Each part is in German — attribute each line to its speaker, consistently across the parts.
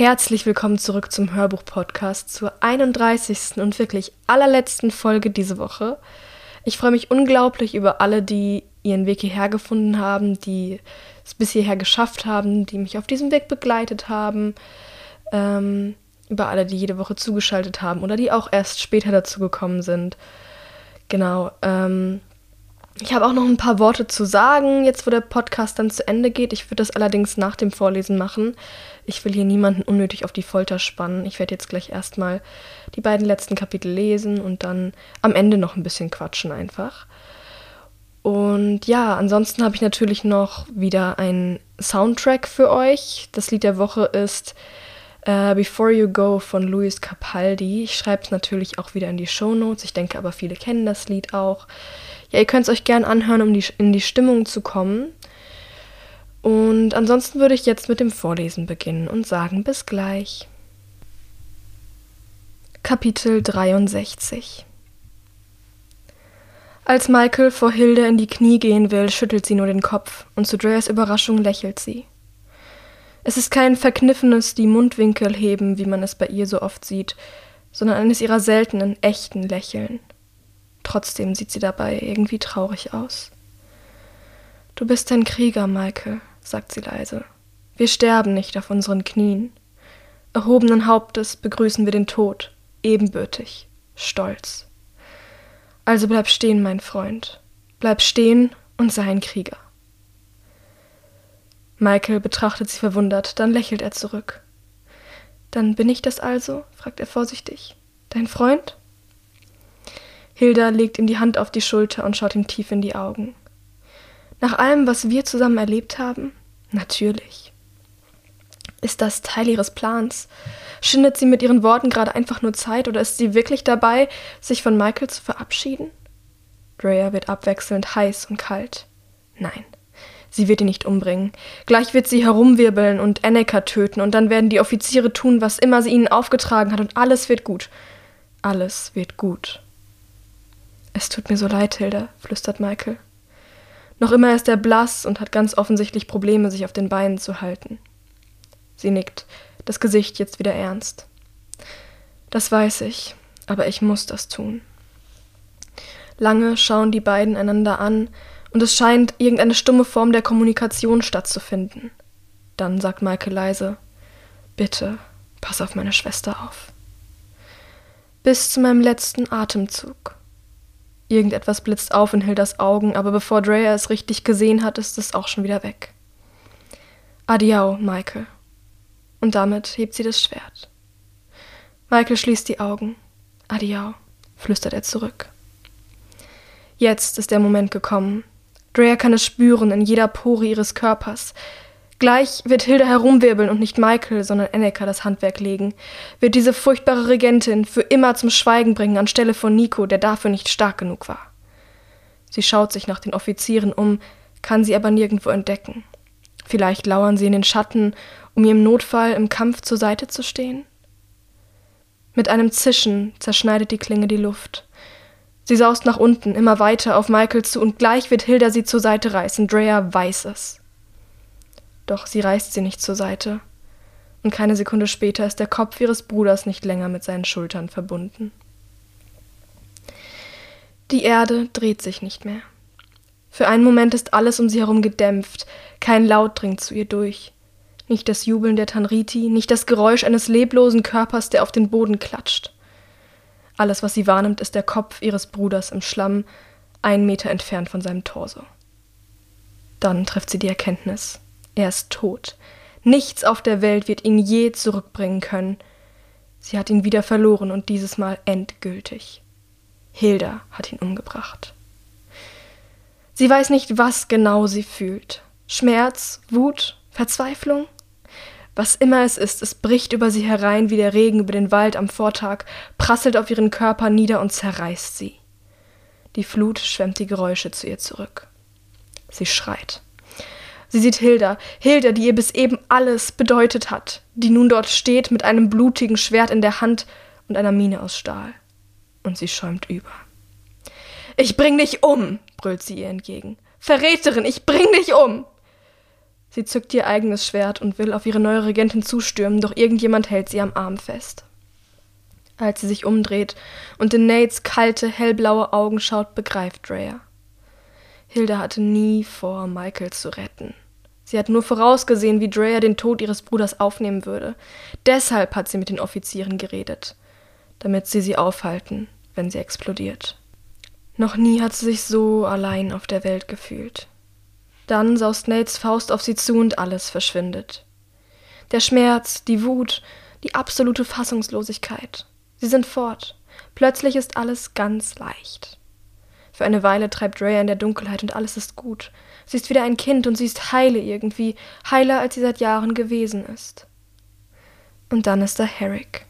Speaker 1: Herzlich willkommen zurück zum Hörbuch-Podcast zur 31. und wirklich allerletzten Folge diese Woche. Ich freue mich unglaublich über alle, die ihren Weg hierher gefunden haben, die es bis hierher geschafft haben, die mich auf diesem Weg begleitet haben, ähm, über alle, die jede Woche zugeschaltet haben oder die auch erst später dazu gekommen sind. Genau. Ähm, ich habe auch noch ein paar Worte zu sagen, jetzt wo der Podcast dann zu Ende geht. Ich würde das allerdings nach dem Vorlesen machen. Ich will hier niemanden unnötig auf die Folter spannen. Ich werde jetzt gleich erstmal die beiden letzten Kapitel lesen und dann am Ende noch ein bisschen quatschen einfach. Und ja, ansonsten habe ich natürlich noch wieder einen Soundtrack für euch. Das Lied der Woche ist uh, Before You Go von Luis Capaldi. Ich schreibe es natürlich auch wieder in die Show Notes. Ich denke aber, viele kennen das Lied auch. Ja, ihr könnt es euch gern anhören, um die, in die Stimmung zu kommen. Und ansonsten würde ich jetzt mit dem Vorlesen beginnen und sagen bis gleich. Kapitel 63 Als Michael vor Hilde in die Knie gehen will, schüttelt sie nur den Kopf und zu Dreas Überraschung lächelt sie. Es ist kein verkniffenes die Mundwinkel heben, wie man es bei ihr so oft sieht, sondern eines ihrer seltenen, echten Lächeln. Trotzdem sieht sie dabei irgendwie traurig aus. Du bist ein Krieger, Michael, sagt sie leise. Wir sterben nicht auf unseren Knien. Erhobenen Hauptes begrüßen wir den Tod, ebenbürtig, stolz. Also bleib stehen, mein Freund. Bleib stehen und sei ein Krieger. Michael betrachtet sie verwundert, dann lächelt er zurück. Dann bin ich das also? fragt er vorsichtig. Dein Freund? Hilda legt ihm die Hand auf die Schulter und schaut ihm tief in die Augen. Nach allem, was wir zusammen erlebt haben? Natürlich. Ist das Teil ihres Plans? Schindet sie mit ihren Worten gerade einfach nur Zeit oder ist sie wirklich dabei, sich von Michael zu verabschieden? Drea wird abwechselnd heiß und kalt. Nein, Sie wird ihn nicht umbringen. Gleich wird sie herumwirbeln und Enneka töten, und dann werden die Offiziere tun, was immer sie ihnen aufgetragen hat, und alles wird gut. Alles wird gut. Es tut mir so leid, Hilda, flüstert Michael. Noch immer ist er blass und hat ganz offensichtlich Probleme, sich auf den Beinen zu halten. Sie nickt, das Gesicht jetzt wieder ernst. Das weiß ich, aber ich muss das tun. Lange schauen die beiden einander an, und es scheint irgendeine stumme Form der Kommunikation stattzufinden. Dann sagt Michael leise, Bitte, pass auf meine Schwester auf. Bis zu meinem letzten Atemzug. Irgendetwas blitzt auf in Hildas Augen, aber bevor Drea es richtig gesehen hat, ist es auch schon wieder weg. Adiau, Michael. Und damit hebt sie das Schwert. Michael schließt die Augen. Adiau, flüstert er zurück. Jetzt ist der Moment gekommen, Drea kann es spüren in jeder Pore ihres Körpers. Gleich wird Hilda herumwirbeln und nicht Michael, sondern Enneka das Handwerk legen, wird diese furchtbare Regentin für immer zum Schweigen bringen anstelle von Nico, der dafür nicht stark genug war. Sie schaut sich nach den Offizieren um, kann sie aber nirgendwo entdecken. Vielleicht lauern sie in den Schatten, um ihr im Notfall im Kampf zur Seite zu stehen? Mit einem Zischen zerschneidet die Klinge die Luft. Sie saust nach unten, immer weiter auf Michael zu, und gleich wird Hilda sie zur Seite reißen. Drea weiß es. Doch sie reißt sie nicht zur Seite. Und keine Sekunde später ist der Kopf ihres Bruders nicht länger mit seinen Schultern verbunden. Die Erde dreht sich nicht mehr. Für einen Moment ist alles um sie herum gedämpft, kein Laut dringt zu ihr durch. Nicht das Jubeln der Tanriti, nicht das Geräusch eines leblosen Körpers, der auf den Boden klatscht. Alles, was sie wahrnimmt, ist der Kopf ihres Bruders im Schlamm, einen Meter entfernt von seinem Torso. Dann trifft sie die Erkenntnis. Er ist tot. Nichts auf der Welt wird ihn je zurückbringen können. Sie hat ihn wieder verloren und dieses Mal endgültig. Hilda hat ihn umgebracht. Sie weiß nicht, was genau sie fühlt. Schmerz, Wut, Verzweiflung? Was immer es ist, es bricht über sie herein wie der Regen über den Wald am Vortag, prasselt auf ihren Körper nieder und zerreißt sie. Die Flut schwemmt die Geräusche zu ihr zurück. Sie schreit. Sie sieht Hilda, Hilda, die ihr bis eben alles bedeutet hat, die nun dort steht mit einem blutigen Schwert in der Hand und einer Mine aus Stahl. Und sie schäumt über. Ich bring dich um, brüllt sie ihr entgegen. Verräterin, ich bring dich um. Sie zückt ihr eigenes Schwert und will auf ihre neue Regentin zustürmen, doch irgendjemand hält sie am Arm fest. Als sie sich umdreht und in Nates kalte, hellblaue Augen schaut, begreift Drea. Hilda hatte nie vor, Michael zu retten. Sie hat nur vorausgesehen, wie Drea den Tod ihres Bruders aufnehmen würde. Deshalb hat sie mit den Offizieren geredet, damit sie sie aufhalten, wenn sie explodiert. Noch nie hat sie sich so allein auf der Welt gefühlt. Dann saust Nates Faust auf sie zu und alles verschwindet. Der Schmerz, die Wut, die absolute Fassungslosigkeit. Sie sind fort. Plötzlich ist alles ganz leicht. Für eine Weile treibt Rhea in der Dunkelheit und alles ist gut. Sie ist wieder ein Kind und sie ist heile irgendwie, heiler als sie seit Jahren gewesen ist. Und dann ist da Herrick.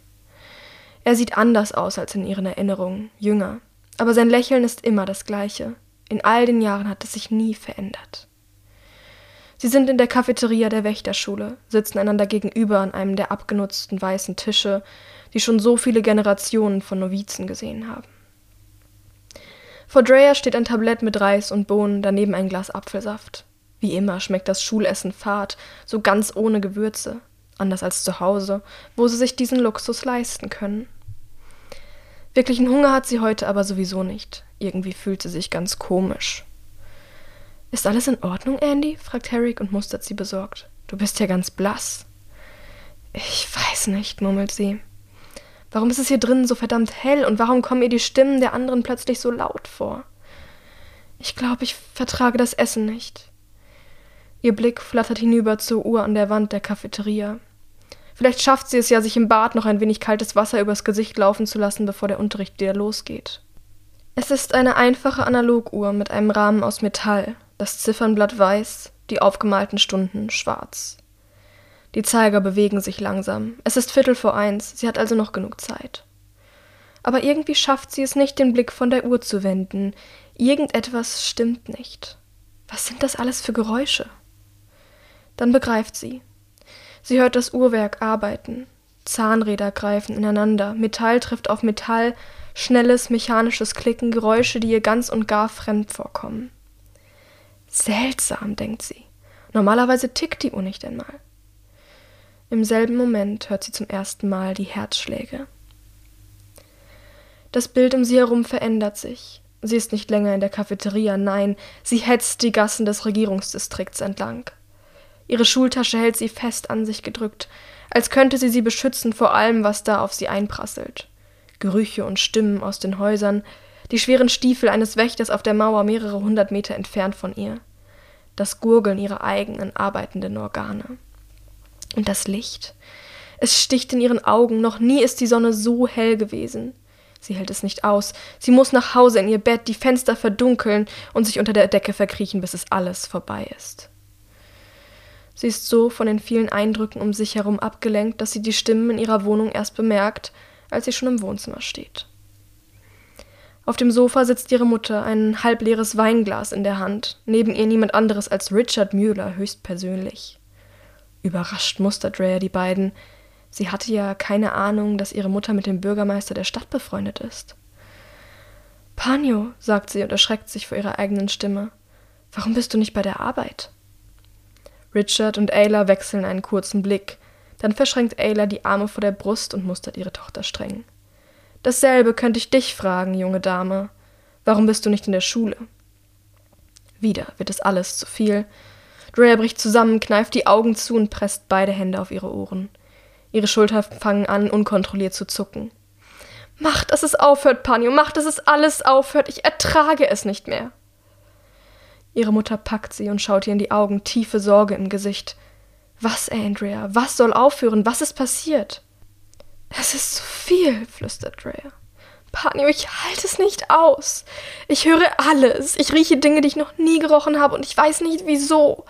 Speaker 1: Er sieht anders aus als in ihren Erinnerungen, jünger, aber sein Lächeln ist immer das gleiche. In all den Jahren hat es sich nie verändert. Sie sind in der Cafeteria der Wächterschule, sitzen einander gegenüber an einem der abgenutzten weißen Tische, die schon so viele Generationen von Novizen gesehen haben. Vor Drea steht ein Tablett mit Reis und Bohnen, daneben ein Glas Apfelsaft. Wie immer schmeckt das Schulessen fad, so ganz ohne Gewürze, anders als zu Hause, wo sie sich diesen Luxus leisten können. Wirklichen Hunger hat sie heute aber sowieso nicht. Irgendwie fühlt sie sich ganz komisch. Ist alles in Ordnung, Andy? fragt Herrick und mustert sie besorgt. Du bist ja ganz blass. Ich weiß nicht, murmelt sie. Warum ist es hier drinnen so verdammt hell und warum kommen ihr die Stimmen der anderen plötzlich so laut vor? Ich glaube, ich vertrage das Essen nicht. Ihr Blick flattert hinüber zur Uhr an der Wand der Cafeteria. Vielleicht schafft sie es ja, sich im Bad noch ein wenig kaltes Wasser übers Gesicht laufen zu lassen, bevor der Unterricht wieder losgeht. Es ist eine einfache Analoguhr mit einem Rahmen aus Metall, das Ziffernblatt weiß, die aufgemalten Stunden schwarz. Die Zeiger bewegen sich langsam. Es ist Viertel vor eins, sie hat also noch genug Zeit. Aber irgendwie schafft sie es nicht, den Blick von der Uhr zu wenden. Irgendetwas stimmt nicht. Was sind das alles für Geräusche? Dann begreift sie. Sie hört das Uhrwerk arbeiten. Zahnräder greifen ineinander, Metall trifft auf Metall, schnelles mechanisches Klicken, Geräusche, die ihr ganz und gar fremd vorkommen. Seltsam, denkt sie. Normalerweise tickt die Uhr nicht einmal. Im selben Moment hört sie zum ersten Mal die Herzschläge. Das Bild um sie herum verändert sich. Sie ist nicht länger in der Cafeteria, nein, sie hetzt die Gassen des Regierungsdistrikts entlang. Ihre Schultasche hält sie fest an sich gedrückt, als könnte sie sie beschützen vor allem, was da auf sie einprasselt. Gerüche und Stimmen aus den Häusern, die schweren Stiefel eines Wächters auf der Mauer mehrere hundert Meter entfernt von ihr, das Gurgeln ihrer eigenen arbeitenden Organe. Und das Licht. Es sticht in ihren Augen, noch nie ist die Sonne so hell gewesen. Sie hält es nicht aus. Sie muss nach Hause in ihr Bett, die Fenster verdunkeln und sich unter der Decke verkriechen, bis es alles vorbei ist. Sie ist so von den vielen Eindrücken um sich herum abgelenkt, dass sie die Stimmen in ihrer Wohnung erst bemerkt, als sie schon im Wohnzimmer steht. Auf dem Sofa sitzt ihre Mutter, ein halbleeres Weinglas in der Hand, neben ihr niemand anderes als Richard Müller höchstpersönlich. Überrascht mustert Rhea die beiden. Sie hatte ja keine Ahnung, dass ihre Mutter mit dem Bürgermeister der Stadt befreundet ist. Panio, sagt sie und erschreckt sich vor ihrer eigenen Stimme. Warum bist du nicht bei der Arbeit? Richard und Ayla wechseln einen kurzen Blick. Dann verschränkt Ayla die Arme vor der Brust und mustert ihre Tochter streng. Dasselbe könnte ich dich fragen, junge Dame. Warum bist du nicht in der Schule? Wieder wird es alles zu viel. Drea bricht zusammen, kneift die Augen zu und presst beide Hände auf ihre Ohren. Ihre Schultern fangen an, unkontrolliert zu zucken. Mach, dass es aufhört, Panio, mach, dass es alles aufhört. Ich ertrage es nicht mehr. Ihre Mutter packt sie und schaut ihr in die Augen, tiefe Sorge im Gesicht. Was, Andrea? Was soll aufhören? Was ist passiert? Es ist zu viel, flüstert Drea. Panio, ich halte es nicht aus. Ich höre alles. Ich rieche Dinge, die ich noch nie gerochen habe und ich weiß nicht wieso.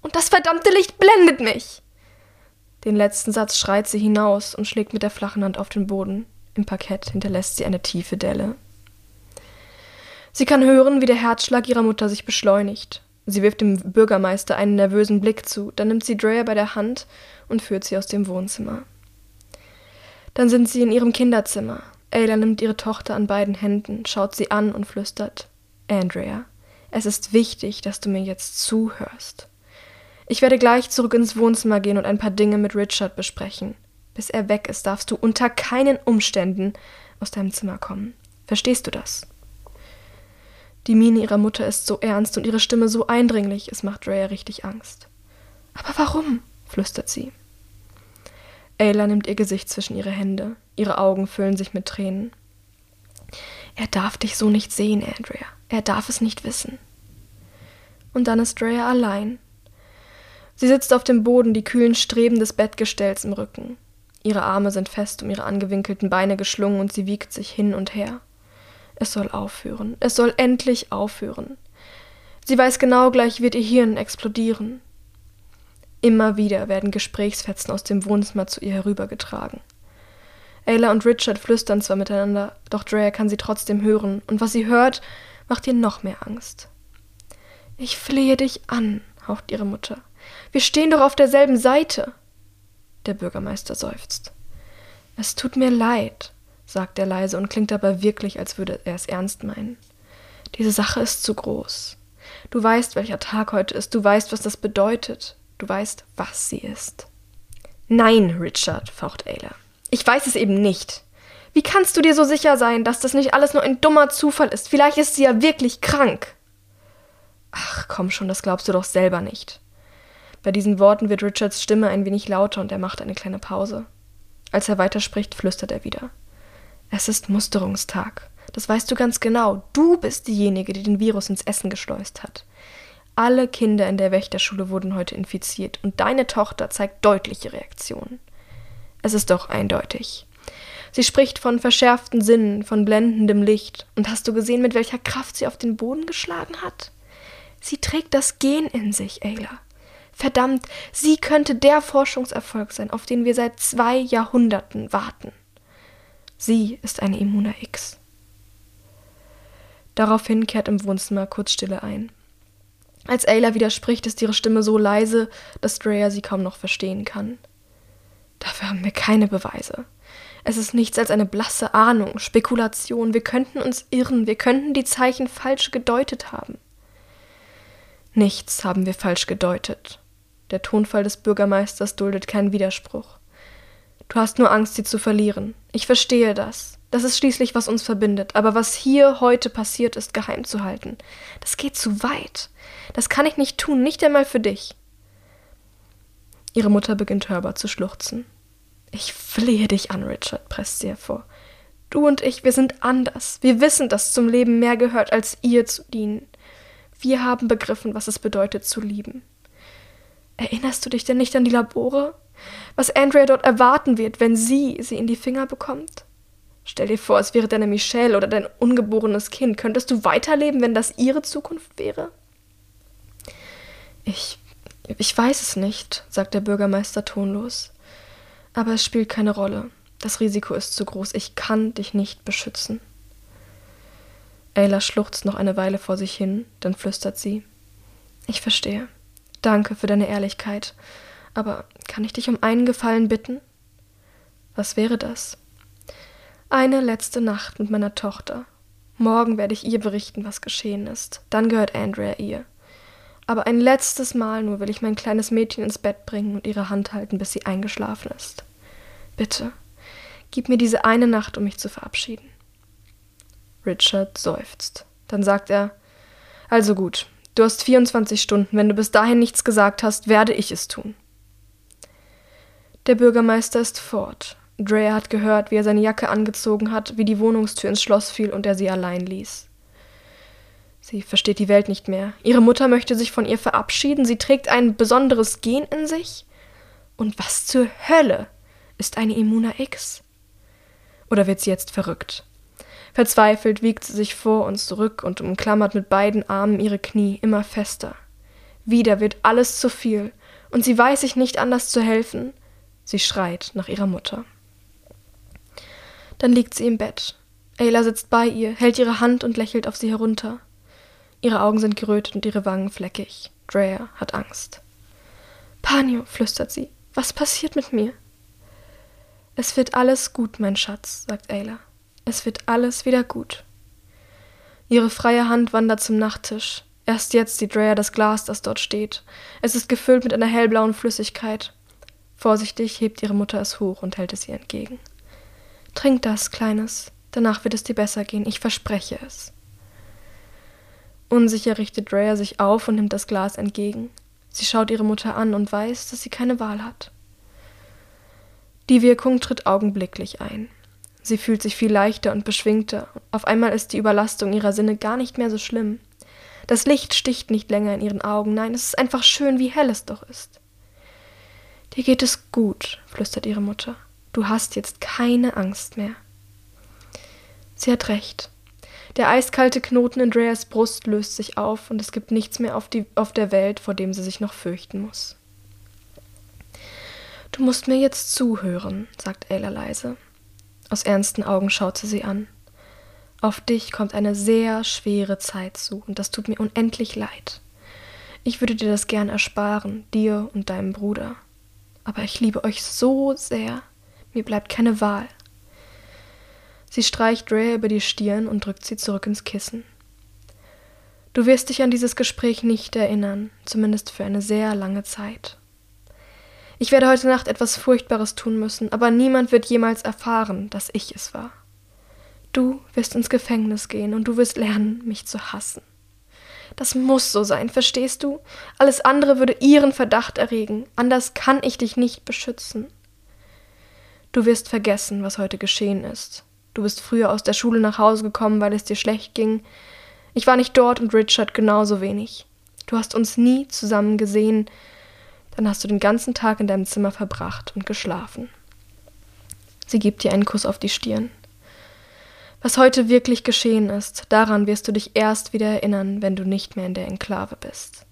Speaker 1: Und das verdammte Licht blendet mich. Den letzten Satz schreit sie hinaus und schlägt mit der flachen Hand auf den Boden. Im Parkett hinterlässt sie eine tiefe Delle. Sie kann hören, wie der Herzschlag ihrer Mutter sich beschleunigt. Sie wirft dem Bürgermeister einen nervösen Blick zu, dann nimmt sie Drea bei der Hand und führt sie aus dem Wohnzimmer. Dann sind sie in ihrem Kinderzimmer. Ayla nimmt ihre Tochter an beiden Händen, schaut sie an und flüstert: Andrea, es ist wichtig, dass du mir jetzt zuhörst. Ich werde gleich zurück ins Wohnzimmer gehen und ein paar Dinge mit Richard besprechen. Bis er weg ist, darfst du unter keinen Umständen aus deinem Zimmer kommen. Verstehst du das? Die Miene ihrer Mutter ist so ernst und ihre Stimme so eindringlich, es macht Drea richtig Angst. Aber warum? flüstert sie. Ayla nimmt ihr Gesicht zwischen ihre Hände. Ihre Augen füllen sich mit Tränen. Er darf dich so nicht sehen, Andrea. Er darf es nicht wissen. Und dann ist Drea allein. Sie sitzt auf dem Boden, die kühlen Streben des Bettgestells im Rücken. Ihre Arme sind fest um ihre angewinkelten Beine geschlungen und sie wiegt sich hin und her. Es soll aufhören. Es soll endlich aufhören. Sie weiß genau, gleich wird ihr Hirn explodieren. Immer wieder werden Gesprächsfetzen aus dem Wohnzimmer zu ihr herübergetragen. Ayla und Richard flüstern zwar miteinander, doch Drea kann sie trotzdem hören, und was sie hört, macht ihr noch mehr Angst. Ich flehe dich an, haucht ihre Mutter. Wir stehen doch auf derselben Seite. Der Bürgermeister seufzt. Es tut mir leid, sagt er leise und klingt dabei wirklich, als würde er es ernst meinen. Diese Sache ist zu groß. Du weißt, welcher Tag heute ist, du weißt, was das bedeutet, du weißt, was sie ist. Nein, Richard, faucht Ayla. Ich weiß es eben nicht. Wie kannst du dir so sicher sein, dass das nicht alles nur ein dummer Zufall ist? Vielleicht ist sie ja wirklich krank. Ach, komm schon, das glaubst du doch selber nicht. Bei diesen Worten wird Richards Stimme ein wenig lauter und er macht eine kleine Pause. Als er weiterspricht, flüstert er wieder. Es ist Musterungstag. Das weißt du ganz genau. Du bist diejenige, die den Virus ins Essen geschleust hat. Alle Kinder in der Wächterschule wurden heute infiziert und deine Tochter zeigt deutliche Reaktionen. Es ist doch eindeutig. Sie spricht von verschärften Sinnen, von blendendem Licht. Und hast du gesehen, mit welcher Kraft sie auf den Boden geschlagen hat? Sie trägt das Gen in sich, Ayla. Verdammt, sie könnte der Forschungserfolg sein, auf den wir seit zwei Jahrhunderten warten. Sie ist eine Immuna X. Daraufhin kehrt im Wohnzimmer kurz Stille ein. Als Ayla widerspricht, ist ihre Stimme so leise, dass Drea sie kaum noch verstehen kann. Dafür haben wir keine Beweise. Es ist nichts als eine blasse Ahnung, Spekulation. Wir könnten uns irren, wir könnten die Zeichen falsch gedeutet haben. Nichts haben wir falsch gedeutet. Der Tonfall des Bürgermeisters duldet keinen Widerspruch. Du hast nur Angst, sie zu verlieren. Ich verstehe das. Das ist schließlich, was uns verbindet. Aber was hier heute passiert ist, geheim zu halten, das geht zu weit. Das kann ich nicht tun, nicht einmal für dich. Ihre Mutter beginnt hörbar zu schluchzen. Ich flehe dich an, Richard, presst sie hervor. Du und ich, wir sind anders. Wir wissen, dass zum Leben mehr gehört, als ihr zu dienen. Wir haben begriffen, was es bedeutet zu lieben. Erinnerst du dich denn nicht an die Labore? was Andrea dort erwarten wird, wenn sie sie in die Finger bekommt? Stell dir vor, es wäre deine Michelle oder dein ungeborenes Kind. Könntest du weiterleben, wenn das ihre Zukunft wäre? Ich. Ich weiß es nicht, sagt der Bürgermeister tonlos. Aber es spielt keine Rolle. Das Risiko ist zu groß. Ich kann dich nicht beschützen. Ayla schluchzt noch eine Weile vor sich hin, dann flüstert sie. Ich verstehe. Danke für deine Ehrlichkeit. Aber kann ich dich um einen Gefallen bitten? Was wäre das? Eine letzte Nacht mit meiner Tochter. Morgen werde ich ihr berichten, was geschehen ist. Dann gehört Andrea ihr. Aber ein letztes Mal nur will ich mein kleines Mädchen ins Bett bringen und ihre Hand halten, bis sie eingeschlafen ist. Bitte, gib mir diese eine Nacht, um mich zu verabschieden. Richard seufzt. Dann sagt er Also gut, du hast 24 Stunden. Wenn du bis dahin nichts gesagt hast, werde ich es tun. Der Bürgermeister ist fort. Drea hat gehört, wie er seine Jacke angezogen hat, wie die Wohnungstür ins Schloss fiel und er sie allein ließ. Sie versteht die Welt nicht mehr. Ihre Mutter möchte sich von ihr verabschieden. Sie trägt ein besonderes Gen in sich. Und was zur Hölle ist eine Immuna X? Oder wird sie jetzt verrückt? Verzweifelt wiegt sie sich vor und zurück und umklammert mit beiden Armen ihre Knie immer fester. Wieder wird alles zu viel, und sie weiß sich nicht anders zu helfen, Sie schreit nach ihrer Mutter. Dann liegt sie im Bett. Ayla sitzt bei ihr, hält ihre Hand und lächelt auf sie herunter. Ihre Augen sind gerötet und ihre Wangen fleckig. Drea hat Angst. Panio, flüstert sie, was passiert mit mir? Es wird alles gut, mein Schatz, sagt Ayla. Es wird alles wieder gut. Ihre freie Hand wandert zum Nachttisch. Erst jetzt sieht Drea das Glas, das dort steht. Es ist gefüllt mit einer hellblauen Flüssigkeit. Vorsichtig hebt ihre Mutter es hoch und hält es ihr entgegen. Trink das, Kleines. Danach wird es dir besser gehen. Ich verspreche es. Unsicher richtet Drea sich auf und nimmt das Glas entgegen. Sie schaut ihre Mutter an und weiß, dass sie keine Wahl hat. Die Wirkung tritt augenblicklich ein. Sie fühlt sich viel leichter und beschwingter. Auf einmal ist die Überlastung ihrer Sinne gar nicht mehr so schlimm. Das Licht sticht nicht länger in ihren Augen. Nein, es ist einfach schön, wie hell es doch ist. Dir geht es gut, flüstert ihre Mutter. Du hast jetzt keine Angst mehr. Sie hat recht. Der eiskalte Knoten in Dreas Brust löst sich auf und es gibt nichts mehr auf, die, auf der Welt, vor dem sie sich noch fürchten muss. Du musst mir jetzt zuhören, sagt Ayla leise. Aus ernsten Augen schaut sie sie an. Auf dich kommt eine sehr schwere Zeit zu, und das tut mir unendlich leid. Ich würde dir das gern ersparen, dir und deinem Bruder. Aber ich liebe euch so sehr, mir bleibt keine Wahl. Sie streicht Rhea über die Stirn und drückt sie zurück ins Kissen. Du wirst dich an dieses Gespräch nicht erinnern, zumindest für eine sehr lange Zeit. Ich werde heute Nacht etwas Furchtbares tun müssen, aber niemand wird jemals erfahren, dass ich es war. Du wirst ins Gefängnis gehen und du wirst lernen, mich zu hassen. Das muss so sein, verstehst du? Alles andere würde ihren Verdacht erregen, anders kann ich dich nicht beschützen. Du wirst vergessen, was heute geschehen ist, Du bist früher aus der Schule nach Hause gekommen, weil es dir schlecht ging. Ich war nicht dort und Richard genauso wenig. Du hast uns nie zusammen gesehen. Dann hast du den ganzen Tag in deinem Zimmer verbracht und geschlafen. Sie gibt dir einen Kuss auf die Stirn. Was heute wirklich geschehen ist, daran wirst du dich erst wieder erinnern, wenn du nicht mehr in der Enklave bist.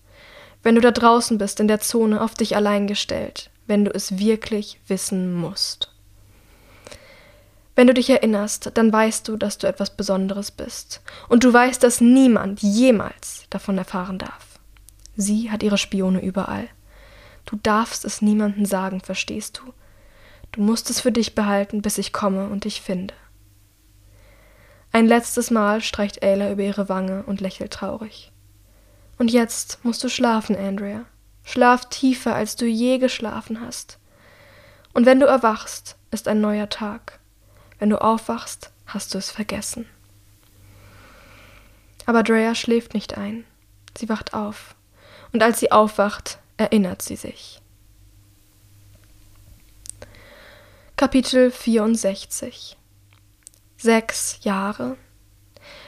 Speaker 1: Wenn du da draußen bist, in der Zone, auf dich allein gestellt, wenn du es wirklich wissen musst. Wenn du dich erinnerst, dann weißt du, dass du etwas Besonderes bist. Und du weißt, dass niemand jemals davon erfahren darf. Sie hat ihre Spione überall. Du darfst es niemandem sagen, verstehst du? Du musst es für dich behalten, bis ich komme und dich finde. Ein letztes Mal streicht Ayla über ihre Wange und lächelt traurig. Und jetzt musst du schlafen, Andrea. Schlaf tiefer, als du je geschlafen hast. Und wenn du erwachst, ist ein neuer Tag. Wenn du aufwachst, hast du es vergessen. Aber Drea schläft nicht ein. Sie wacht auf. Und als sie aufwacht, erinnert sie sich. Kapitel 64 Sechs Jahre.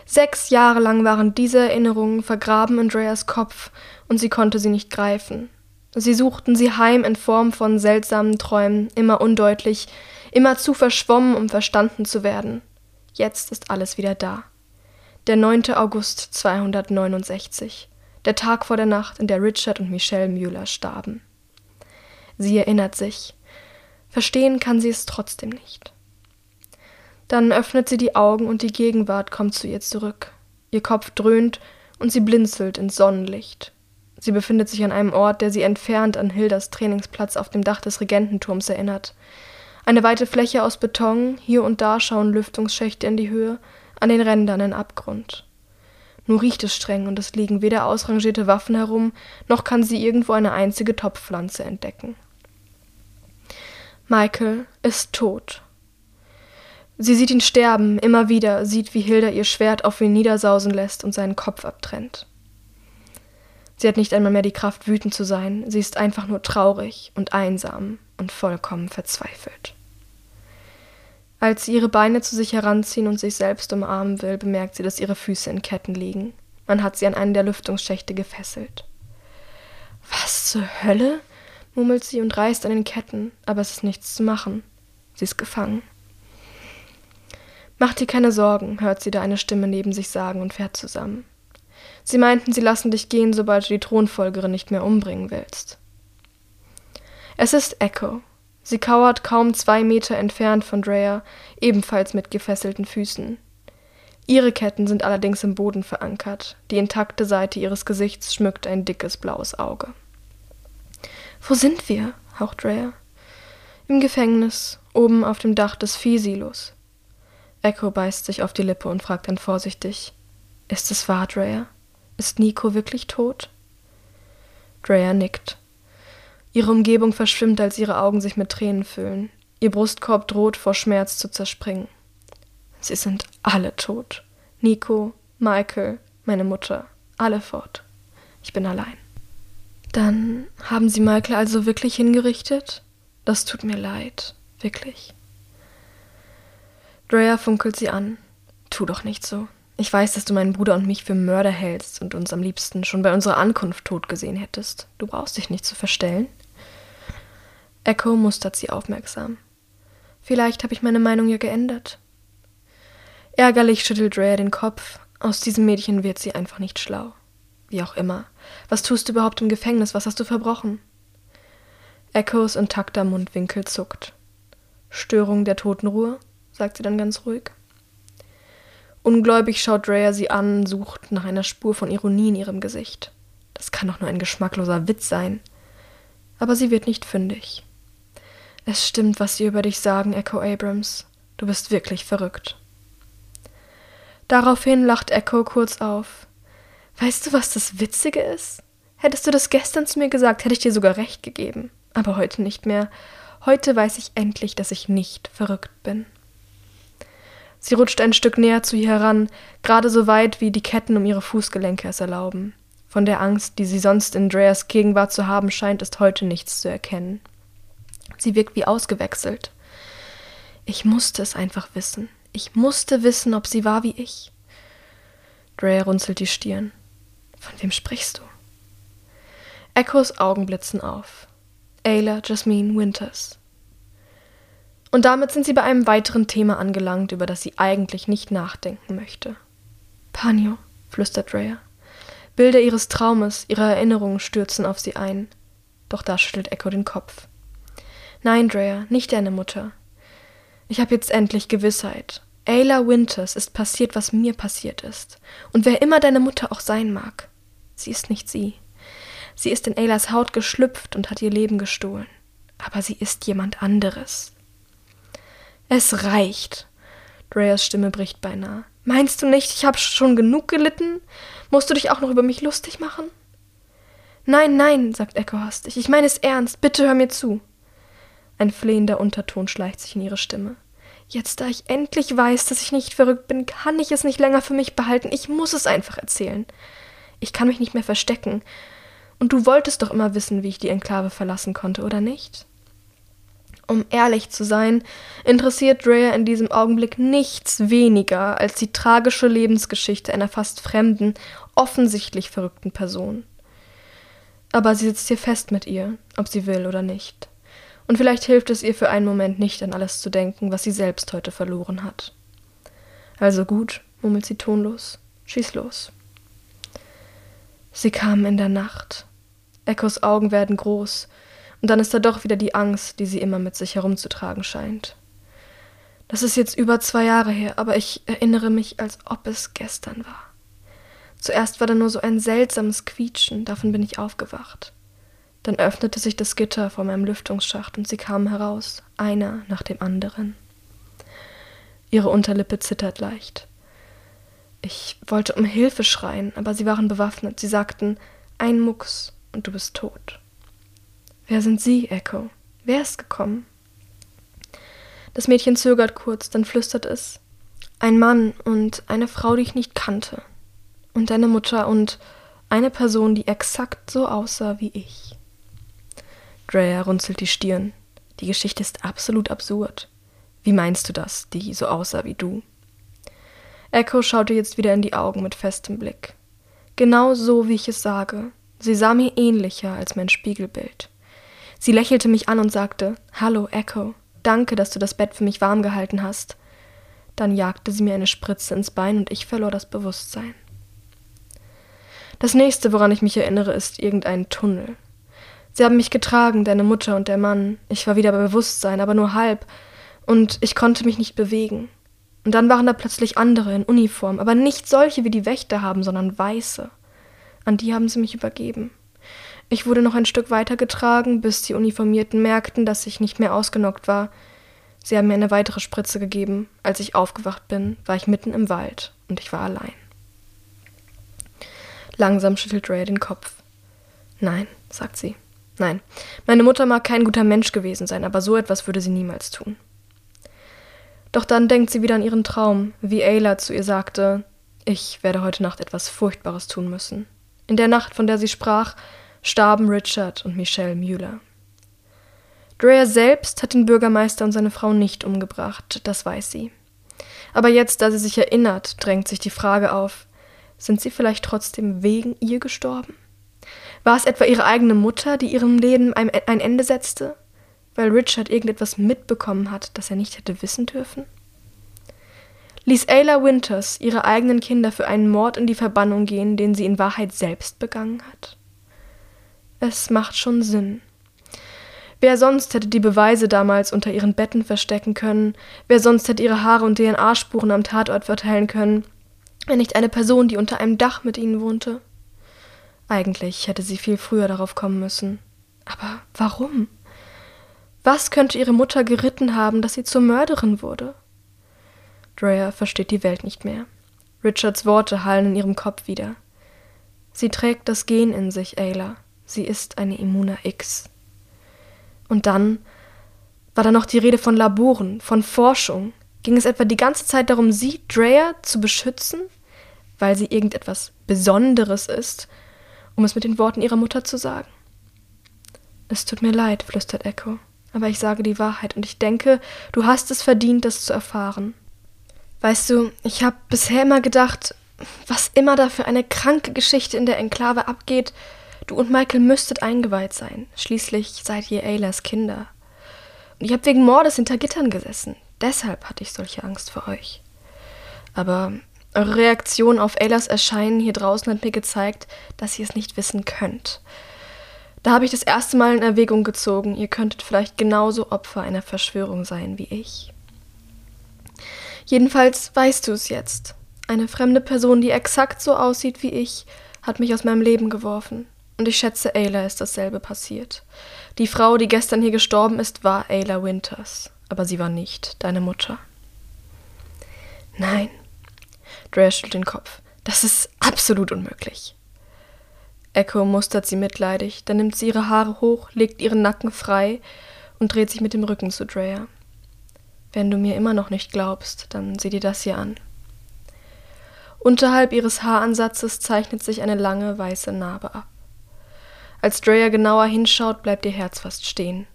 Speaker 1: Sechs Jahre lang waren diese Erinnerungen vergraben in Dreas Kopf und sie konnte sie nicht greifen. Sie suchten sie heim in Form von seltsamen Träumen, immer undeutlich, immer zu verschwommen, um verstanden zu werden. Jetzt ist alles wieder da. Der 9. August 269, der Tag vor der Nacht, in der Richard und Michelle Müller starben. Sie erinnert sich. Verstehen kann sie es trotzdem nicht. Dann öffnet sie die Augen und die Gegenwart kommt zu ihr zurück. Ihr Kopf dröhnt und sie blinzelt ins Sonnenlicht. Sie befindet sich an einem Ort, der sie entfernt an Hildas Trainingsplatz auf dem Dach des Regententurms erinnert. Eine weite Fläche aus Beton, hier und da schauen Lüftungsschächte in die Höhe, an den Rändern ein Abgrund. Nur riecht es streng und es liegen weder ausrangierte Waffen herum, noch kann sie irgendwo eine einzige Topfpflanze entdecken. Michael ist tot. Sie sieht ihn sterben, immer wieder, sieht, wie Hilda ihr Schwert auf ihn niedersausen lässt und seinen Kopf abtrennt. Sie hat nicht einmal mehr die Kraft, wütend zu sein, sie ist einfach nur traurig und einsam und vollkommen verzweifelt. Als sie ihre Beine zu sich heranziehen und sich selbst umarmen will, bemerkt sie, dass ihre Füße in Ketten liegen. Man hat sie an einen der Lüftungsschächte gefesselt. Was zur Hölle? murmelt sie und reißt an den Ketten, aber es ist nichts zu machen. Sie ist gefangen. Mach dir keine Sorgen, hört sie da eine Stimme neben sich sagen und fährt zusammen. Sie meinten, sie lassen dich gehen, sobald du die Thronfolgerin nicht mehr umbringen willst. Es ist Echo. Sie kauert kaum zwei Meter entfernt von Drea, ebenfalls mit gefesselten Füßen. Ihre Ketten sind allerdings im Boden verankert. Die intakte Seite ihres Gesichts schmückt ein dickes blaues Auge. Wo sind wir? haucht Drea. Im Gefängnis, oben auf dem Dach des Viehsilos. Echo beißt sich auf die Lippe und fragt dann vorsichtig: Ist es wahr, Drea? Ist Nico wirklich tot? Drea nickt. Ihre Umgebung verschwimmt, als ihre Augen sich mit Tränen füllen. Ihr Brustkorb droht vor Schmerz zu zerspringen. Sie sind alle tot. Nico, Michael, meine Mutter, alle fort. Ich bin allein. Dann haben Sie Michael also wirklich hingerichtet? Das tut mir leid, wirklich. Drea funkelt sie an. Tu doch nicht so. Ich weiß, dass du meinen Bruder und mich für Mörder hältst und uns am liebsten schon bei unserer Ankunft tot gesehen hättest. Du brauchst dich nicht zu verstellen. Echo mustert sie aufmerksam. Vielleicht habe ich meine Meinung ja geändert. Ärgerlich schüttelt Rhea den Kopf. Aus diesem Mädchen wird sie einfach nicht schlau. Wie auch immer. Was tust du überhaupt im Gefängnis? Was hast du verbrochen? Echos intakter Mundwinkel zuckt. Störung der Totenruhe, sagt sie dann ganz ruhig. Ungläubig schaut Rhea sie an, sucht nach einer Spur von Ironie in ihrem Gesicht. Das kann doch nur ein geschmackloser Witz sein. Aber sie wird nicht fündig. Es stimmt, was sie über dich sagen, Echo Abrams. Du bist wirklich verrückt. Daraufhin lacht Echo kurz auf. Weißt du, was das Witzige ist? Hättest du das gestern zu mir gesagt, hätte ich dir sogar recht gegeben. Aber heute nicht mehr. Heute weiß ich endlich, dass ich nicht verrückt bin. Sie rutscht ein Stück näher zu ihr heran, gerade so weit, wie die Ketten um ihre Fußgelenke es erlauben. Von der Angst, die sie sonst in Dreas Gegenwart zu haben scheint, ist heute nichts zu erkennen. Sie wirkt wie ausgewechselt. Ich musste es einfach wissen. Ich musste wissen, ob sie war wie ich. Drea runzelt die Stirn. Von wem sprichst du? Echos Augen blitzen auf. Ayla Jasmine Winters. Und damit sind sie bei einem weiteren Thema angelangt, über das sie eigentlich nicht nachdenken möchte. Panio, flüstert Drea. Bilder ihres Traumes, ihre Erinnerungen stürzen auf sie ein. Doch da schüttelt Echo den Kopf. Nein, Drea, nicht deine Mutter. Ich habe jetzt endlich Gewissheit. Ayla Winters ist passiert, was mir passiert ist. Und wer immer deine Mutter auch sein mag, sie ist nicht sie. Sie ist in Aylas Haut geschlüpft und hat ihr Leben gestohlen. Aber sie ist jemand anderes. Es reicht. Dreas Stimme bricht beinahe. Meinst du nicht, ich habe schon genug gelitten? Musst du dich auch noch über mich lustig machen? Nein, nein, sagt Echo hastig. Ich meine es ernst. Bitte hör mir zu. Ein flehender Unterton schleicht sich in ihre Stimme. Jetzt, da ich endlich weiß, dass ich nicht verrückt bin, kann ich es nicht länger für mich behalten. Ich muss es einfach erzählen. Ich kann mich nicht mehr verstecken. Und du wolltest doch immer wissen, wie ich die Enklave verlassen konnte, oder nicht? Um ehrlich zu sein, interessiert Drea in diesem Augenblick nichts weniger als die tragische Lebensgeschichte einer fast fremden, offensichtlich verrückten Person. Aber sie sitzt hier fest mit ihr, ob sie will oder nicht und vielleicht hilft es ihr für einen Moment nicht an alles zu denken, was sie selbst heute verloren hat. Also gut, murmelt sie tonlos, schieß los. Sie kamen in der Nacht. Echos Augen werden groß, und dann ist da doch wieder die Angst, die sie immer mit sich herumzutragen scheint. Das ist jetzt über zwei Jahre her, aber ich erinnere mich, als ob es gestern war. Zuerst war da nur so ein seltsames Quietschen, davon bin ich aufgewacht. Dann öffnete sich das Gitter vor meinem Lüftungsschacht und sie kamen heraus, einer nach dem anderen. Ihre Unterlippe zittert leicht. Ich wollte um Hilfe schreien, aber sie waren bewaffnet. Sie sagten, ein Mucks und du bist tot. Wer sind Sie, Echo? Wer ist gekommen? Das Mädchen zögert kurz, dann flüstert es. Ein Mann und eine Frau, die ich nicht kannte. Und deine Mutter und eine Person, die exakt so aussah wie ich. Drea runzelt die Stirn. Die Geschichte ist absolut absurd. Wie meinst du das, die so aussah wie du? Echo schaute jetzt wieder in die Augen mit festem Blick. Genau so, wie ich es sage. Sie sah mir ähnlicher als mein Spiegelbild. Sie lächelte mich an und sagte: Hallo, Echo. Danke, dass du das Bett für mich warm gehalten hast. Dann jagte sie mir eine Spritze ins Bein und ich verlor das Bewusstsein. Das nächste, woran ich mich erinnere, ist irgendein Tunnel. Sie haben mich getragen, deine Mutter und der Mann. Ich war wieder bei Bewusstsein, aber nur halb. Und ich konnte mich nicht bewegen. Und dann waren da plötzlich andere in Uniform, aber nicht solche, wie die Wächter haben, sondern weiße. An die haben sie mich übergeben. Ich wurde noch ein Stück weiter getragen, bis die Uniformierten merkten, dass ich nicht mehr ausgenockt war. Sie haben mir eine weitere Spritze gegeben. Als ich aufgewacht bin, war ich mitten im Wald und ich war allein. Langsam schüttelt Drea den Kopf. Nein, sagt sie. Nein, meine Mutter mag kein guter Mensch gewesen sein, aber so etwas würde sie niemals tun. Doch dann denkt sie wieder an ihren Traum, wie Ayla zu ihr sagte, ich werde heute Nacht etwas Furchtbares tun müssen. In der Nacht, von der sie sprach, starben Richard und Michelle Müller. Drea selbst hat den Bürgermeister und seine Frau nicht umgebracht, das weiß sie. Aber jetzt, da sie sich erinnert, drängt sich die Frage auf, sind sie vielleicht trotzdem wegen ihr gestorben? War es etwa ihre eigene Mutter, die ihrem Leben ein, Ende setzte, weil Richard irgendetwas mitbekommen hat, das er nicht hätte wissen dürfen? Ließ Ayla Winters ihre eigenen Kinder für einen Mord in die Verbannung gehen, den sie in Wahrheit selbst begangen hat? Es macht schon Sinn. Wer sonst hätte die Beweise damals unter ihren Betten verstecken können? Wer sonst hätte ihre Haare und DNA-Spuren am Tatort verteilen können? Wenn nicht eine Person, die unter einem Dach mit ihnen wohnte? Eigentlich hätte sie viel früher darauf kommen müssen. Aber warum? Was könnte ihre Mutter geritten haben, dass sie zur Mörderin wurde? Drea versteht die Welt nicht mehr. Richards Worte hallen in ihrem Kopf wieder. Sie trägt das Gen in sich, Ayla. Sie ist eine Immuna X. Und dann war da noch die Rede von Laboren, von Forschung. Ging es etwa die ganze Zeit darum, sie, Drea, zu beschützen, weil sie irgendetwas Besonderes ist um es mit den Worten ihrer Mutter zu sagen. Es tut mir leid, flüstert Echo, aber ich sage die Wahrheit und ich denke, du hast es verdient, das zu erfahren. Weißt du, ich habe bisher immer gedacht, was immer da für eine kranke Geschichte in der Enklave abgeht, du und Michael müsstet eingeweiht sein. Schließlich seid ihr Aylas Kinder. Und ihr habt wegen Mordes hinter Gittern gesessen. Deshalb hatte ich solche Angst vor euch. Aber eure Reaktion auf Aylas Erscheinen hier draußen hat mir gezeigt, dass ihr es nicht wissen könnt. Da habe ich das erste Mal in Erwägung gezogen, ihr könntet vielleicht genauso Opfer einer Verschwörung sein wie ich. Jedenfalls weißt du es jetzt. Eine fremde Person, die exakt so aussieht wie ich, hat mich aus meinem Leben geworfen. Und ich schätze, Ayla ist dasselbe passiert. Die Frau, die gestern hier gestorben ist, war Ayla Winters. Aber sie war nicht deine Mutter. Nein, Drea schüttelt den Kopf. Das ist absolut unmöglich. Echo mustert sie mitleidig, dann nimmt sie ihre Haare hoch, legt ihren Nacken frei und dreht sich mit dem Rücken zu Drea. Wenn du mir immer noch nicht glaubst, dann sieh dir das hier an. Unterhalb ihres Haaransatzes zeichnet sich eine lange weiße Narbe ab. Als Drea genauer hinschaut, bleibt ihr Herz fast stehen.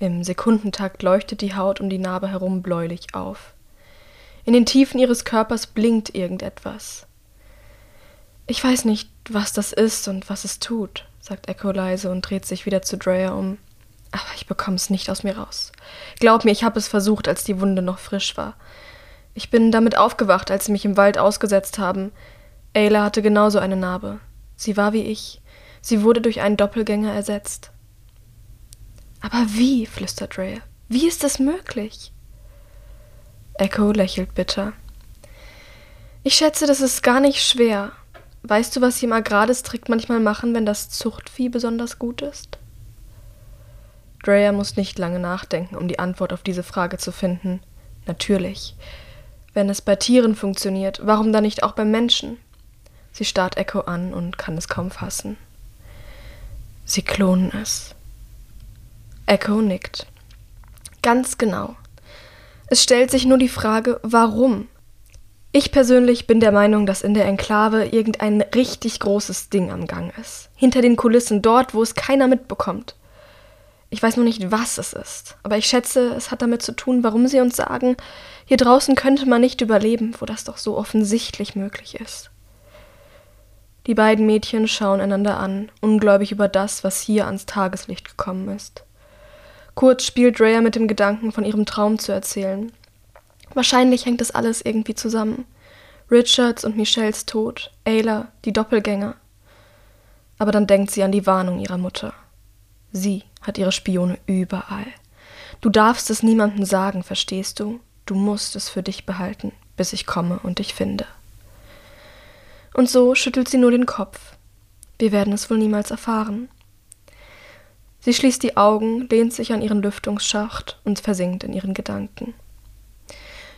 Speaker 1: Im Sekundentakt leuchtet die Haut um die Narbe herum bläulich auf. In den Tiefen ihres Körpers blinkt irgendetwas. Ich weiß nicht, was das ist und was es tut, sagt Echo leise und dreht sich wieder zu Drea um. Aber ich bekomme es nicht aus mir raus. Glaub mir, ich habe es versucht, als die Wunde noch frisch war. Ich bin damit aufgewacht, als sie mich im Wald ausgesetzt haben. Ayla hatte genauso eine Narbe. Sie war wie ich. Sie wurde durch einen Doppelgänger ersetzt. Aber wie? flüstert Drea. Wie ist das möglich? Echo lächelt bitter. Ich schätze, das ist gar nicht schwer. Weißt du, was sie im Agrardistrikt manchmal machen, wenn das Zuchtvieh besonders gut ist? Drea muss nicht lange nachdenken, um die Antwort auf diese Frage zu finden. Natürlich. Wenn es bei Tieren funktioniert, warum dann nicht auch beim Menschen? Sie starrt Echo an und kann es kaum fassen. Sie klonen es. Echo nickt. Ganz genau. Es stellt sich nur die Frage, warum? Ich persönlich bin der Meinung, dass in der Enklave irgendein richtig großes Ding am Gang ist. Hinter den Kulissen, dort, wo es keiner mitbekommt. Ich weiß noch nicht, was es ist, aber ich schätze, es hat damit zu tun, warum sie uns sagen, hier draußen könnte man nicht überleben, wo das doch so offensichtlich möglich ist. Die beiden Mädchen schauen einander an, ungläubig über das, was hier ans Tageslicht gekommen ist. Kurz spielt Rhea mit dem Gedanken, von ihrem Traum zu erzählen. Wahrscheinlich hängt das alles irgendwie zusammen. Richards und Michelles Tod, Ayla, die Doppelgänger. Aber dann denkt sie an die Warnung ihrer Mutter. Sie hat ihre Spione überall. Du darfst es niemandem sagen, verstehst du? Du musst es für dich behalten, bis ich komme und dich finde. Und so schüttelt sie nur den Kopf. Wir werden es wohl niemals erfahren. Sie schließt die Augen, lehnt sich an ihren Lüftungsschacht und versinkt in ihren Gedanken.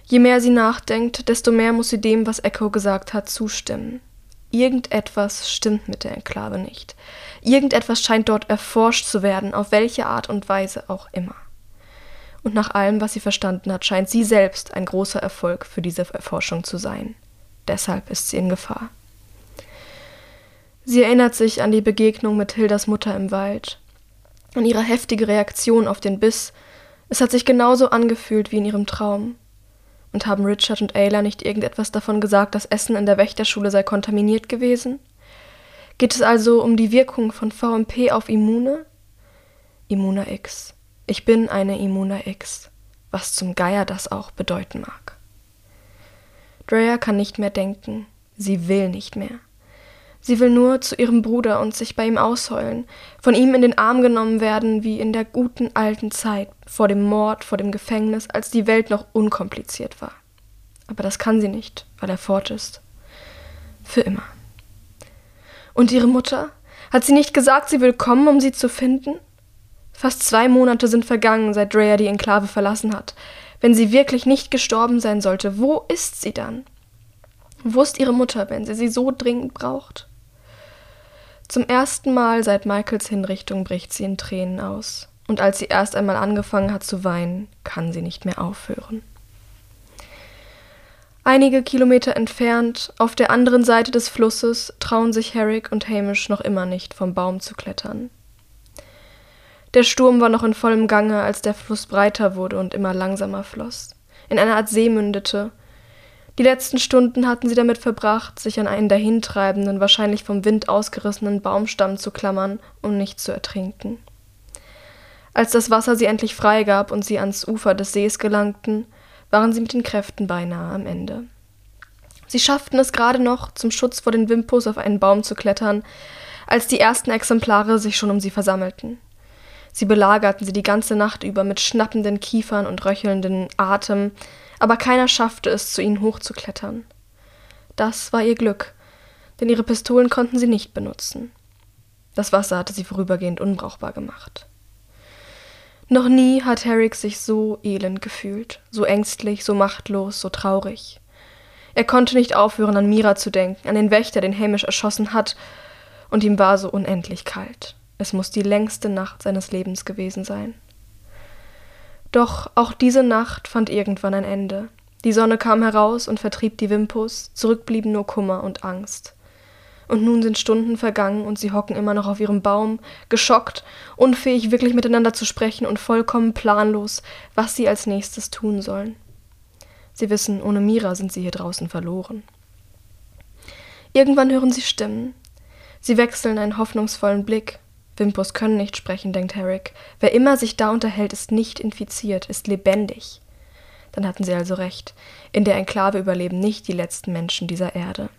Speaker 1: Je mehr sie nachdenkt, desto mehr muss sie dem, was Echo gesagt hat, zustimmen. Irgendetwas stimmt mit der Enklave nicht. Irgendetwas scheint dort erforscht zu werden, auf welche Art und Weise auch immer. Und nach allem, was sie verstanden hat, scheint sie selbst ein großer Erfolg für diese Erforschung zu sein. Deshalb ist sie in Gefahr. Sie erinnert sich an die Begegnung mit Hildas Mutter im Wald, an ihre heftige Reaktion auf den Biss. Es hat sich genauso angefühlt wie in ihrem Traum. Und haben Richard und Ayla nicht irgendetwas davon gesagt, das Essen in der Wächterschule sei kontaminiert gewesen? Geht es also um die Wirkung von VMP auf Immune? Immuna X. Ich bin eine Immuna X, was zum Geier das auch bedeuten mag. Drea kann nicht mehr denken. Sie will nicht mehr. Sie will nur zu ihrem Bruder und sich bei ihm ausheulen, von ihm in den Arm genommen werden, wie in der guten alten Zeit, vor dem Mord, vor dem Gefängnis, als die Welt noch unkompliziert war. Aber das kann sie nicht, weil er fort ist. Für immer. Und ihre Mutter? Hat sie nicht gesagt, sie will kommen, um sie zu finden? Fast zwei Monate sind vergangen, seit Drea die Enklave verlassen hat. Wenn sie wirklich nicht gestorben sein sollte, wo ist sie dann? Wo ist ihre Mutter, wenn sie sie so dringend braucht? Zum ersten Mal seit Michaels Hinrichtung bricht sie in Tränen aus. Und als sie erst einmal angefangen hat zu weinen, kann sie nicht mehr aufhören. Einige Kilometer entfernt, auf der anderen Seite des Flusses, trauen sich Herrick und Hamish noch immer nicht, vom Baum zu klettern. Der Sturm war noch in vollem Gange, als der Fluss breiter wurde und immer langsamer floss, in eine Art See mündete, die letzten Stunden hatten sie damit verbracht, sich an einen dahintreibenden, wahrscheinlich vom Wind ausgerissenen Baumstamm zu klammern, um nicht zu ertrinken. Als das Wasser sie endlich freigab und sie ans Ufer des Sees gelangten, waren sie mit den Kräften beinahe am Ende. Sie schafften es gerade noch, zum Schutz vor den Wimpus auf einen Baum zu klettern, als die ersten Exemplare sich schon um sie versammelten. Sie belagerten sie die ganze Nacht über mit schnappenden Kiefern und röchelnden Atem, aber keiner schaffte es, zu ihnen hochzuklettern. Das war ihr Glück, denn ihre Pistolen konnten sie nicht benutzen. Das Wasser hatte sie vorübergehend unbrauchbar gemacht. Noch nie hat Herrick sich so elend gefühlt, so ängstlich, so machtlos, so traurig. Er konnte nicht aufhören, an Mira zu denken, an den Wächter, den Hamish erschossen hat, und ihm war so unendlich kalt. Es muss die längste Nacht seines Lebens gewesen sein. Doch auch diese Nacht fand irgendwann ein Ende. Die Sonne kam heraus und vertrieb die Wimpus, zurück blieben nur Kummer und Angst. Und nun sind Stunden vergangen und sie hocken immer noch auf ihrem Baum, geschockt, unfähig wirklich miteinander zu sprechen und vollkommen planlos, was sie als nächstes tun sollen. Sie wissen, ohne Mira sind sie hier draußen verloren. Irgendwann hören sie Stimmen. Sie wechseln einen hoffnungsvollen Blick, Wimpus können nicht sprechen, denkt Herrick. Wer immer sich da unterhält, ist nicht infiziert, ist lebendig. Dann hatten sie also recht. In der Enklave überleben nicht die letzten Menschen dieser Erde.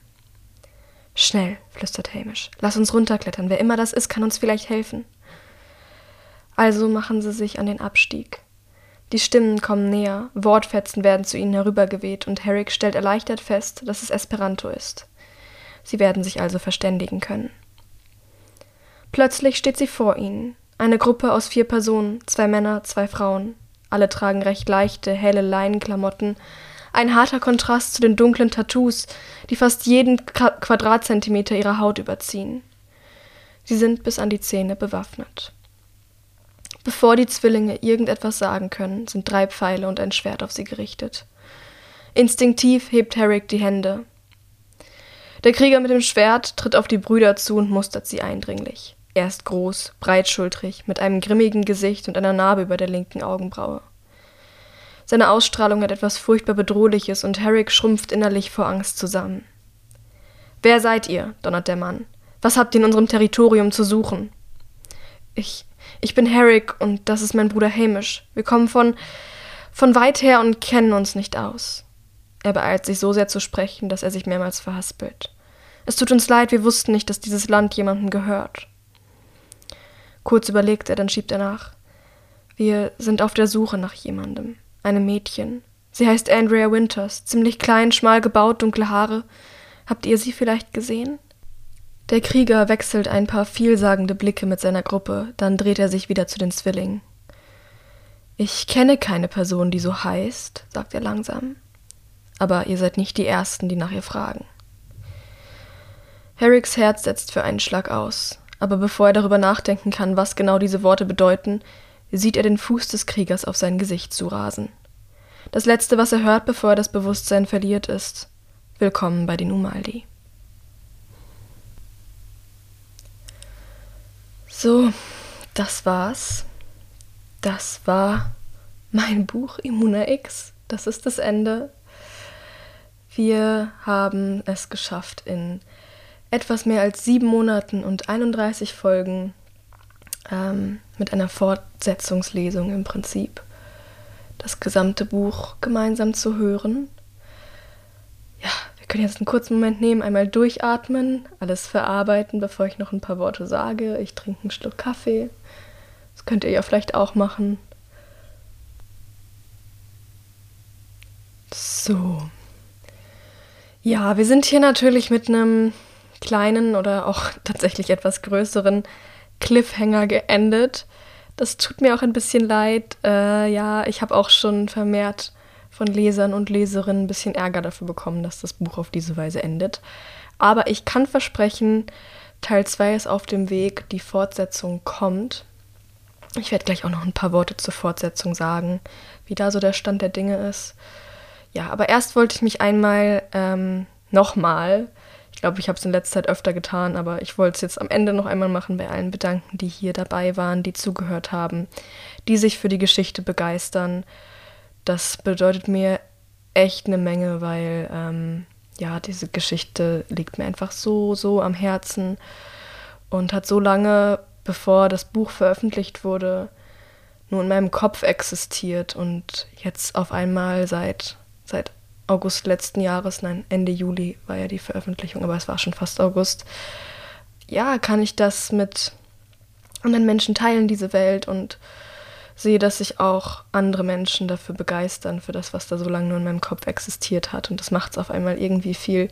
Speaker 1: Schnell, flüstert Hamish. Lass uns runterklettern. Wer immer das ist, kann uns vielleicht helfen. Also machen sie sich an den Abstieg. Die Stimmen kommen näher, Wortfetzen werden zu ihnen herübergeweht und Herrick stellt erleichtert fest, dass es Esperanto ist. Sie werden sich also verständigen können. Plötzlich steht sie vor ihnen. Eine Gruppe aus vier Personen, zwei Männer, zwei Frauen. Alle tragen recht leichte, helle Leinenklamotten. Ein harter Kontrast zu den dunklen Tattoos, die fast jeden Quadratzentimeter ihrer Haut überziehen. Sie sind bis an die Zähne bewaffnet. Bevor die Zwillinge irgendetwas sagen können, sind drei Pfeile und ein Schwert auf sie gerichtet. Instinktiv hebt Herrick die Hände. Der Krieger mit dem Schwert tritt auf die Brüder zu und mustert sie eindringlich. Er ist groß, breitschultrig, mit einem grimmigen Gesicht und einer Narbe über der linken Augenbraue. Seine Ausstrahlung hat etwas furchtbar Bedrohliches und Herrick schrumpft innerlich vor Angst zusammen. Wer seid ihr? donnert der Mann. Was habt ihr in unserem Territorium zu suchen? Ich. Ich bin Herrick und das ist mein Bruder Hamish. Wir kommen von. von weit her und kennen uns nicht aus. Er beeilt sich so sehr zu sprechen, dass er sich mehrmals verhaspelt. Es tut uns leid, wir wussten nicht, dass dieses Land jemandem gehört. Kurz überlegt er, dann schiebt er nach. Wir sind auf der Suche nach jemandem. Einem Mädchen. Sie heißt Andrea Winters, ziemlich klein, schmal gebaut, dunkle Haare. Habt ihr sie vielleicht gesehen? Der Krieger wechselt ein paar vielsagende Blicke mit seiner Gruppe, dann dreht er sich wieder zu den Zwillingen. Ich kenne keine Person, die so heißt, sagt er langsam. Aber ihr seid nicht die Ersten, die nach ihr fragen. Herricks Herz setzt für einen Schlag aus, aber bevor er darüber nachdenken kann, was genau diese Worte bedeuten, sieht er den Fuß des Kriegers auf sein Gesicht zurasen. Das letzte, was er hört, bevor er das Bewusstsein verliert, ist Willkommen bei den Umaldi. So, das war's. Das war mein Buch Immuna X. Das ist das Ende. Wir haben es geschafft, in etwas mehr als sieben Monaten und 31 Folgen ähm, mit einer Fortsetzungslesung im Prinzip das gesamte Buch gemeinsam zu hören. Ja, wir können jetzt einen kurzen Moment nehmen, einmal durchatmen, alles verarbeiten, bevor ich noch ein paar Worte sage. Ich trinke einen Schluck Kaffee. Das könnt ihr ja vielleicht auch machen. So. Ja, wir sind hier natürlich mit einem kleinen oder auch tatsächlich etwas größeren Cliffhanger geendet. Das tut mir auch ein bisschen leid. Äh, ja, ich habe auch schon vermehrt von Lesern und Leserinnen ein bisschen Ärger dafür bekommen, dass das Buch auf diese Weise endet. Aber ich kann versprechen, Teil 2 ist auf dem Weg, die Fortsetzung kommt. Ich werde gleich auch noch ein paar Worte zur Fortsetzung sagen, wie da so der Stand der Dinge ist. Ja, aber erst wollte ich mich einmal ähm, nochmal ich glaube, ich habe es in letzter Zeit öfter getan, aber ich wollte es jetzt am Ende noch einmal machen bei allen bedanken, die hier dabei waren, die zugehört haben, die sich für die Geschichte begeistern. Das bedeutet mir echt eine Menge, weil ähm, ja, diese Geschichte liegt mir einfach so, so am Herzen und hat so lange, bevor das Buch veröffentlicht wurde, nur in meinem Kopf existiert und jetzt auf einmal seit, seit August letzten Jahres, nein, Ende Juli war ja die Veröffentlichung, aber es war schon fast August. Ja, kann ich das mit anderen Menschen teilen, diese Welt, und sehe, dass sich auch andere Menschen dafür begeistern, für das, was da so lange nur in meinem Kopf existiert hat. Und das macht es auf einmal irgendwie viel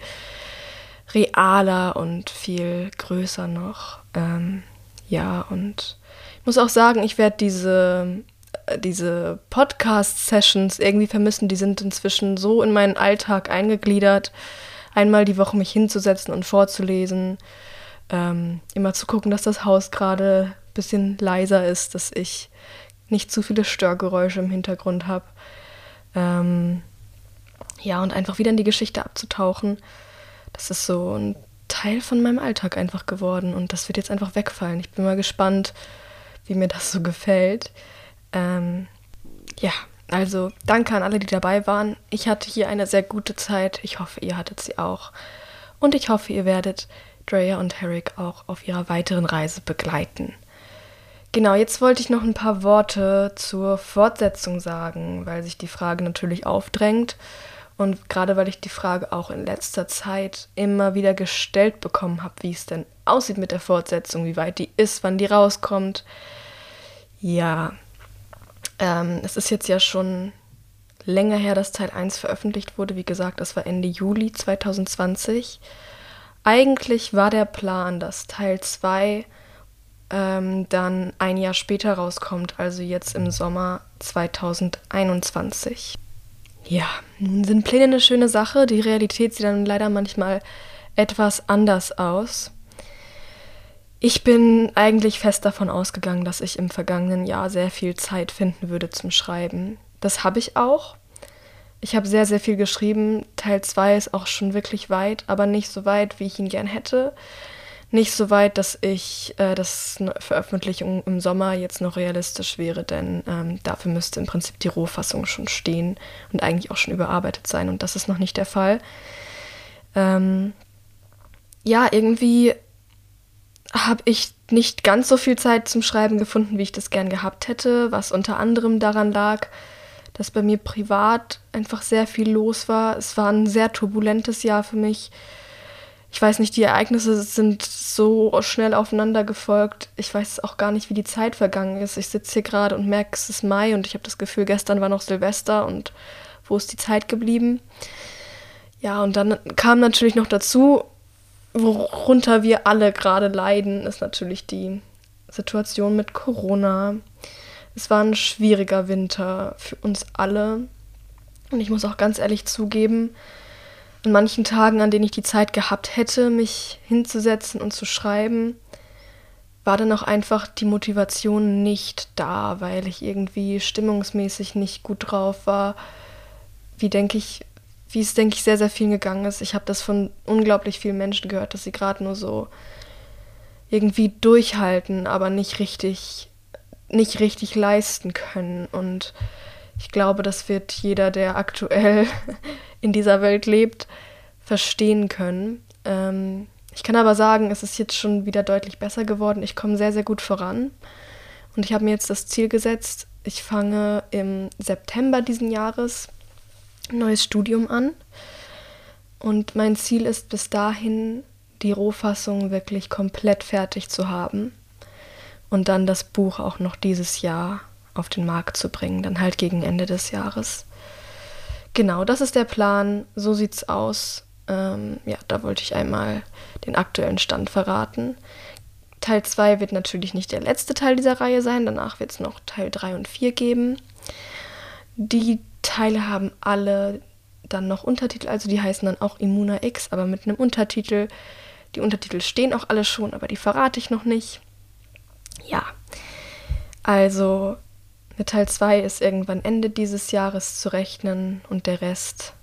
Speaker 1: realer und viel größer noch. Ähm, ja, und ich muss auch sagen, ich werde diese diese Podcast-Sessions irgendwie vermissen. Die sind inzwischen so in meinen Alltag eingegliedert, einmal die Woche mich hinzusetzen und vorzulesen, ähm, immer zu gucken, dass das Haus gerade ein bisschen leiser ist, dass ich nicht zu viele Störgeräusche im Hintergrund habe. Ähm, ja, und einfach wieder in die Geschichte abzutauchen. Das ist so ein Teil von meinem Alltag einfach geworden und das wird jetzt einfach wegfallen. Ich bin mal gespannt, wie mir das so gefällt. Ähm, ja, also danke an alle, die dabei waren. Ich hatte hier eine sehr gute Zeit. Ich hoffe, ihr hattet sie auch. Und ich hoffe, ihr werdet Drea und Herrick auch auf ihrer weiteren Reise begleiten. Genau, jetzt wollte ich noch ein paar Worte zur Fortsetzung sagen, weil sich die Frage natürlich aufdrängt. Und gerade weil ich die Frage auch in letzter Zeit immer wieder gestellt bekommen habe, wie es denn aussieht mit der Fortsetzung, wie weit die ist, wann die rauskommt. Ja, ähm, es ist jetzt ja schon länger her, dass Teil 1 veröffentlicht wurde. Wie gesagt, das war Ende Juli 2020. Eigentlich war der Plan, dass Teil 2 ähm, dann ein Jahr später rauskommt, also jetzt im Sommer 2021. Ja, nun sind Pläne eine schöne Sache. Die Realität sieht dann leider manchmal etwas anders aus. Ich bin eigentlich fest davon ausgegangen, dass ich im vergangenen Jahr sehr viel Zeit finden würde zum Schreiben. Das habe ich auch. Ich habe sehr, sehr viel geschrieben. Teil 2 ist auch schon wirklich weit, aber nicht so weit, wie ich ihn gern hätte. Nicht so weit, dass ich, äh, eine Veröffentlichung im Sommer jetzt noch realistisch wäre, denn ähm, dafür müsste im Prinzip die Rohfassung schon stehen und eigentlich auch schon überarbeitet sein und das ist noch nicht der Fall. Ähm, ja, irgendwie habe ich nicht ganz so viel Zeit zum Schreiben gefunden, wie ich das gern gehabt hätte, was unter anderem daran lag, dass bei mir privat einfach sehr viel los war. Es war ein sehr turbulentes Jahr für mich. Ich weiß nicht, die Ereignisse sind so schnell aufeinander gefolgt. Ich weiß auch gar nicht, wie die Zeit vergangen ist. Ich sitze hier gerade und merke, es ist Mai und ich habe das Gefühl, gestern war noch Silvester und wo ist die Zeit geblieben? Ja, und dann kam natürlich noch dazu, worunter wir alle gerade leiden, ist natürlich die Situation mit Corona. Es war ein schwieriger Winter für uns alle. Und ich muss auch ganz ehrlich zugeben, an manchen Tagen, an denen ich die Zeit gehabt hätte, mich hinzusetzen und zu schreiben, war dann auch einfach die Motivation nicht da, weil ich irgendwie stimmungsmäßig nicht gut drauf war. Wie denke ich, wie es, denke ich, sehr, sehr vielen gegangen ist. Ich habe das von unglaublich vielen Menschen gehört, dass sie gerade nur so irgendwie durchhalten, aber nicht richtig, nicht richtig leisten können. Und ich glaube, das wird jeder, der aktuell in dieser Welt lebt, verstehen können. Ähm, ich kann aber sagen, es ist jetzt schon wieder deutlich besser geworden. Ich komme sehr, sehr gut voran. Und ich habe mir jetzt das Ziel gesetzt, ich fange im September diesen Jahres neues Studium an. Und mein Ziel ist bis dahin, die Rohfassung wirklich komplett fertig zu haben. Und dann das Buch auch noch dieses Jahr auf den Markt zu bringen, dann halt gegen Ende des Jahres. Genau, das ist der Plan. So sieht's aus. Ähm, ja, da wollte ich einmal den aktuellen Stand verraten. Teil 2 wird natürlich nicht der letzte Teil dieser Reihe sein, danach wird es noch Teil 3 und 4 geben. Die Teile haben alle dann noch Untertitel, also die heißen dann auch Immuna X, aber mit einem Untertitel. Die Untertitel stehen auch alle schon, aber die verrate ich noch nicht. Ja, also mit Teil 2 ist irgendwann Ende dieses Jahres zu rechnen und der Rest,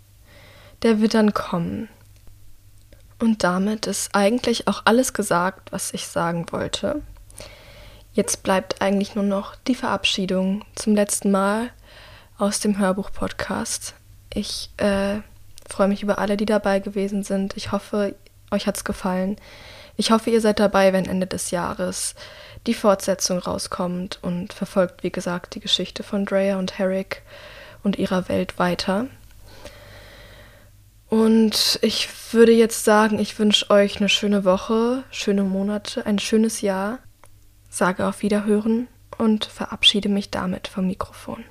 Speaker 1: der wird dann kommen. Und damit ist eigentlich auch alles gesagt, was ich sagen wollte. Jetzt bleibt eigentlich nur noch die Verabschiedung zum letzten Mal aus dem Hörbuch-Podcast. Ich äh, freue mich über alle, die dabei gewesen sind. Ich hoffe, euch hat es gefallen. Ich hoffe, ihr seid dabei, wenn Ende des Jahres die Fortsetzung rauskommt und verfolgt, wie gesagt, die Geschichte von Drea und Herrick und ihrer Welt weiter. Und ich würde jetzt sagen, ich wünsche euch eine schöne Woche, schöne Monate, ein schönes Jahr, sage auf Wiederhören und verabschiede mich damit vom Mikrofon.